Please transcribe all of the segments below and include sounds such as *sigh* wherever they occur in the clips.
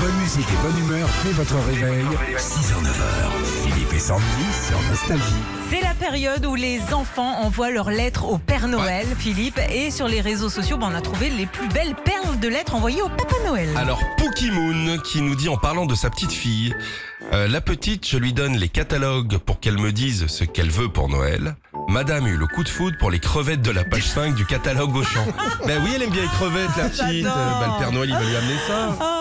Bonne musique et bonne humeur dès votre réveil. 6h, 9h. Philippe et Sandy sur Nostalgie. C'est la période où les enfants envoient leurs lettres au Père Noël, Philippe, et sur les réseaux sociaux, ben, on a trouvé les plus belles perles de lettres envoyées au Papa Noël. Alors, Pookie Moon qui nous dit en parlant de sa petite fille, euh, la petite, je lui donne les catalogues pour qu'elle me dise ce qu'elle veut pour Noël. Madame eut le coup de foudre pour les crevettes de la page 5 du catalogue Auchan. *laughs* ben oui, elle aime bien les crevettes, la petite. Ben, le Père Noël, il va lui amener ça. Ah,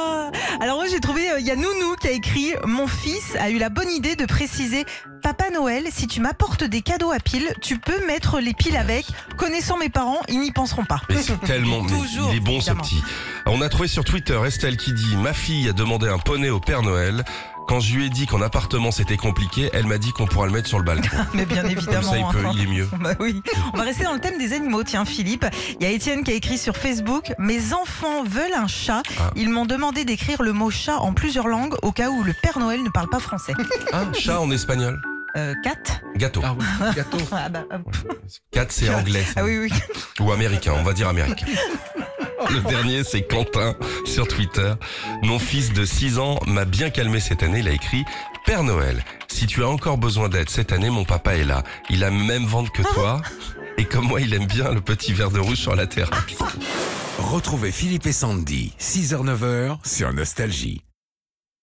*laughs* alors moi j'ai trouvé, euh, il y a Nounou qui a écrit « Mon fils a eu la bonne idée de préciser « Papa Noël, si tu m'apportes des cadeaux à piles, tu peux mettre les piles avec. Connaissant mes parents, ils n'y penseront pas. » Mais c'est tellement, mais Toujours, il est bon évidemment. ce petit. On a trouvé sur Twitter Estelle qui dit ma fille a demandé un poney au Père Noël. Quand je lui ai dit qu'en appartement c'était compliqué, elle m'a dit qu'on pourra le mettre sur le balcon. *laughs* Mais bien Comme évidemment. ça, il, peut, hein. il est mieux. Bah oui. On va rester dans le thème des animaux. Tiens, Philippe, il y a Étienne qui a écrit sur Facebook Mes enfants veulent un chat. Ah. Ils m'ont demandé d'écrire le mot chat en plusieurs langues au cas où le Père Noël ne parle pas français. *laughs* Ah, chat en espagnol. Euh, cat Gâteau. oui, gâteau. *laughs* ah, bah. Cat, c'est anglais. ça. Ah oui, oui. Ou américain, on va dire américain. *laughs* Le dernier, c'est Quentin sur Twitter. Mon fils de 6 ans m'a bien calmé cette année. Il a écrit Père Noël, si tu as encore besoin d'aide cette année, mon papa est là. Il a même ventre que toi. Et comme moi, il aime bien le petit verre de rouge sur la terrasse. Retrouvez Philippe et Sandy, 6h, 9h sur Nostalgie.